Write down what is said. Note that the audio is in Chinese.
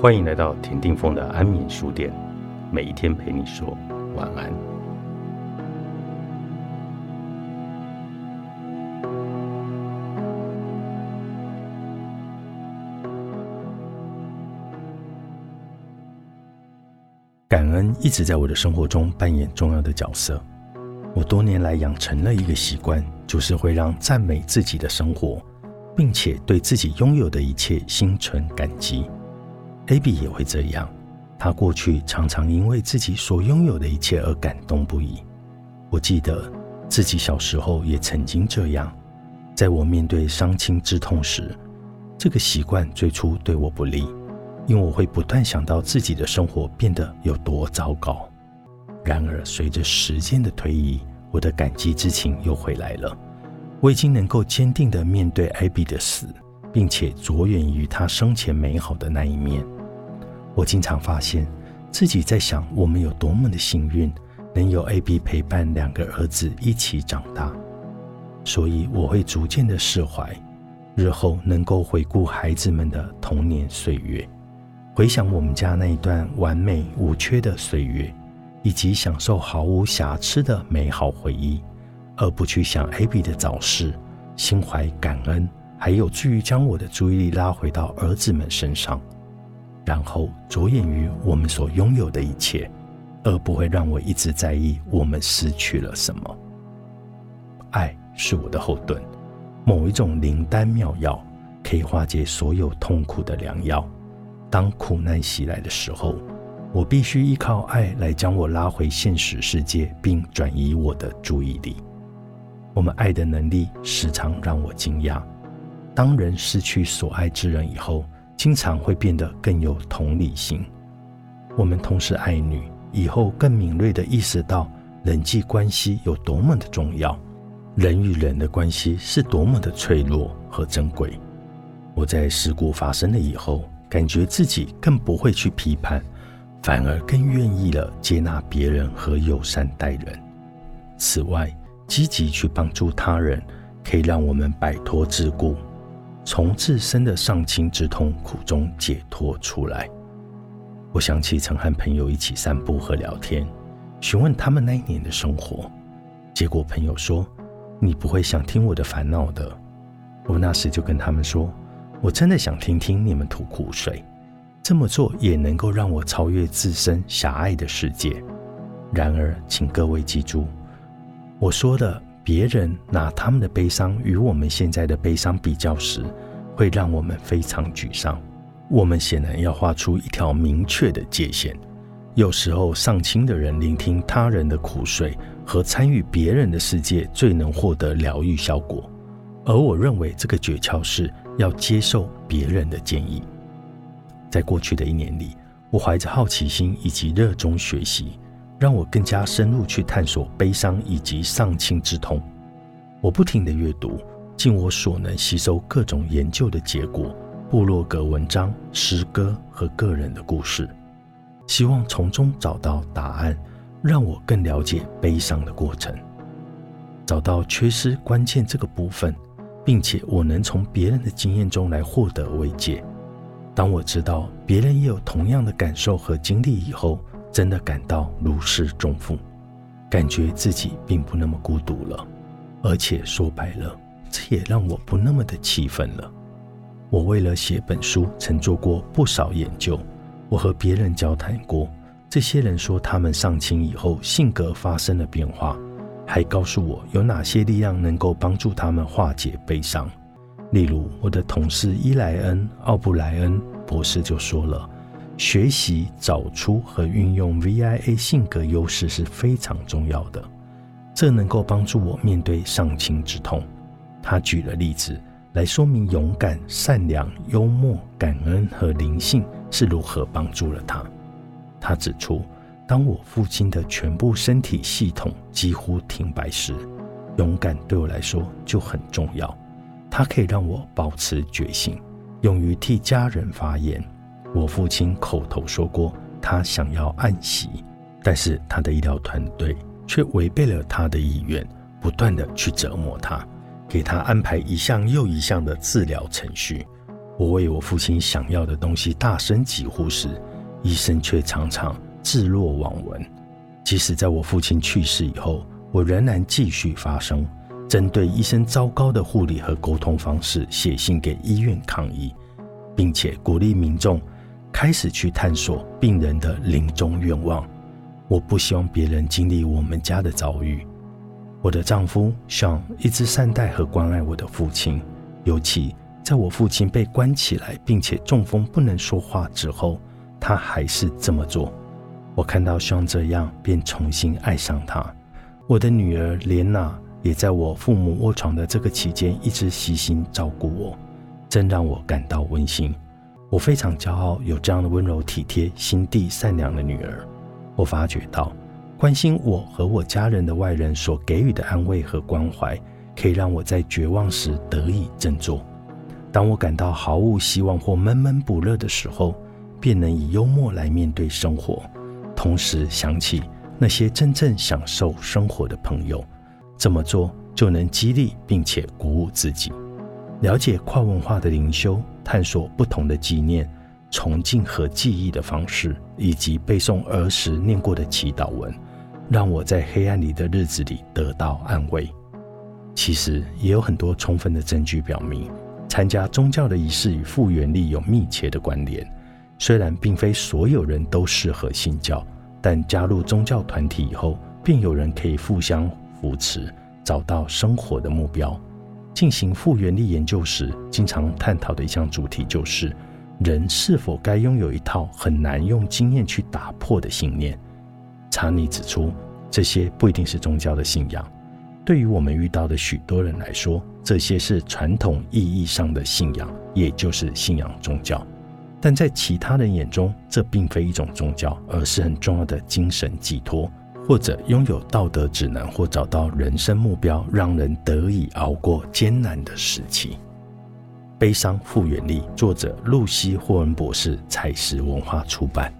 欢迎来到田定峰的安眠书店，每一天陪你说晚安。感恩一直在我的生活中扮演重要的角色。我多年来养成了一个习惯，就是会让赞美自己的生活，并且对自己拥有的一切心存感激。Abby 也会这样，他过去常常因为自己所拥有的一切而感动不已。我记得自己小时候也曾经这样，在我面对伤亲之痛时，这个习惯最初对我不利，因为我会不断想到自己的生活变得有多糟糕。然而，随着时间的推移，我的感激之情又回来了。我已经能够坚定地面对艾比的死，并且着眼于他生前美好的那一面。我经常发现自己在想，我们有多么的幸运，能有 A、B 陪伴两个儿子一起长大。所以我会逐渐的释怀，日后能够回顾孩子们的童年岁月，回想我们家那一段完美无缺的岁月，以及享受毫无瑕疵的美好回忆，而不去想 A、B 的早逝，心怀感恩，还有助于将我的注意力拉回到儿子们身上。然后着眼于我们所拥有的一切，而不会让我一直在意我们失去了什么。爱是我的后盾，某一种灵丹妙药，可以化解所有痛苦的良药。当苦难袭来的时候，我必须依靠爱来将我拉回现实世界，并转移我的注意力。我们爱的能力时常让我惊讶。当人失去所爱之人以后，经常会变得更有同理心。我们同时爱女，以后更敏锐地意识到人际关系有多么的重要，人与人的关系是多么的脆弱和珍贵。我在事故发生了以后，感觉自己更不会去批判，反而更愿意了接纳别人和友善待人。此外，积极去帮助他人，可以让我们摆脱桎梏。从自身的丧亲之痛苦中解脱出来。我想起曾和朋友一起散步和聊天，询问他们那一年的生活，结果朋友说：“你不会想听我的烦恼的。”我那时就跟他们说：“我真的想听听你们吐苦水，这么做也能够让我超越自身狭隘的世界。”然而，请各位记住，我说的。别人拿他们的悲伤与我们现在的悲伤比较时，会让我们非常沮丧。我们显然要画出一条明确的界限。有时候，丧亲的人聆听他人的苦水和参与别人的世界，最能获得疗愈效果。而我认为，这个诀窍是要接受别人的建议。在过去的一年里，我怀着好奇心以及热衷学习。让我更加深入去探索悲伤以及丧亲之痛。我不停地阅读，尽我所能吸收各种研究的结果、部落格文章、诗歌和个人的故事，希望从中找到答案，让我更了解悲伤的过程，找到缺失关键这个部分，并且我能从别人的经验中来获得慰藉。当我知道别人也有同样的感受和经历以后，真的感到如释重负，感觉自己并不那么孤独了，而且说白了，这也让我不那么的气愤了。我为了写本书，曾做过不少研究，我和别人交谈过，这些人说他们上清以后性格发生了变化，还告诉我有哪些力量能够帮助他们化解悲伤。例如，我的同事伊莱恩·奥布莱恩博士就说了。学习找出和运用 VIA 性格优势是非常重要的，这能够帮助我面对丧亲之痛。他举了例子来说明勇敢、善良、幽默、感恩和灵性是如何帮助了他。他指出，当我父亲的全部身体系统几乎停摆时，勇敢对我来说就很重要。它可以让我保持决心，勇于替家人发言。我父亲口头说过，他想要按息，但是他的医疗团队却违背了他的意愿，不断的去折磨他，给他安排一项又一项的治疗程序。我为我父亲想要的东西大声疾呼时，医生却常常置若罔闻。即使在我父亲去世以后，我仍然继续发声，针对医生糟糕的护理和沟通方式写信给医院抗议，并且鼓励民众开始去探索病人的临终愿望。我不希望别人经历我们家的遭遇。我的丈夫向一直善待和关爱我的父亲，尤其在我父亲被关起来并且中风不能说话之后，他还是这么做。我看到像这样，便重新爱上他。我的女儿莲娜也在我父母卧床的这个期间一直悉心照顾我，真让我感到温馨。我非常骄傲有这样的温柔体贴、心地善良的女儿。我发觉到。关心我和我家人的外人所给予的安慰和关怀，可以让我在绝望时得以振作。当我感到毫无希望或闷闷不乐的时候，便能以幽默来面对生活，同时想起那些真正享受生活的朋友。这么做就能激励并且鼓舞自己。了解跨文化的灵修，探索不同的纪念、崇敬和记忆的方式，以及背诵儿时念过的祈祷文。让我在黑暗里的日子里得到安慰。其实也有很多充分的证据表明，参加宗教的仪式与复原力有密切的关联。虽然并非所有人都适合信教，但加入宗教团体以后，便有人可以互相扶持，找到生活的目标。进行复原力研究时，经常探讨的一项主题就是：人是否该拥有一套很难用经验去打破的信念。查尼指出，这些不一定是宗教的信仰。对于我们遇到的许多人来说，这些是传统意义上的信仰，也就是信仰宗教。但在其他人眼中，这并非一种宗教，而是很重要的精神寄托，或者拥有道德指南，或找到人生目标，让人得以熬过艰难的时期。悲伤复原力，作者露西·霍恩博士，采石文化出版。